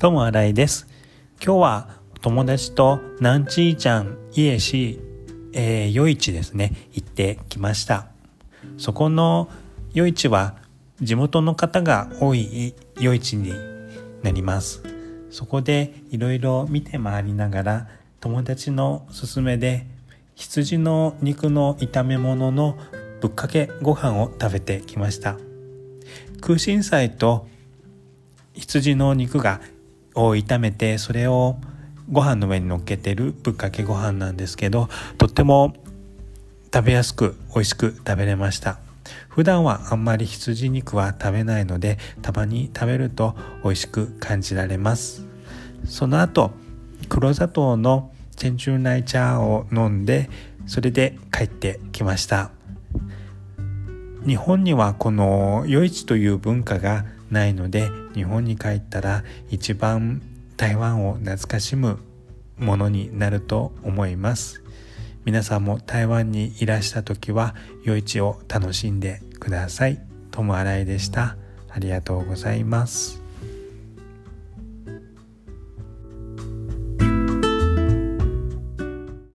どうも新井です。今日は友達と南ちーちゃん家し、えー、夜市ですね。行ってきました。そこの夜市は地元の方が多い夜市になります。そこでいろいろ見て回りながら友達の勧めで羊の肉の炒め物のぶっかけご飯を食べてきました。空心菜と羊の肉がを炒めてそれをご飯の上に乗っけてるぶっかけご飯なんですけどとっても食べやすく美味しく食べれました。普段はあんまり羊肉は食べないのでたまに食べると美味しく感じられます。その後黒砂糖のチェンチューナイチャーを飲んでそれで帰ってきました。日本にはこの夜市という文化がないので日本に帰ったら一番台湾を懐かしむものになると思います皆さんも台湾にいらした時は夜市を楽しんでください。ともあらいでした。ありがとうございます。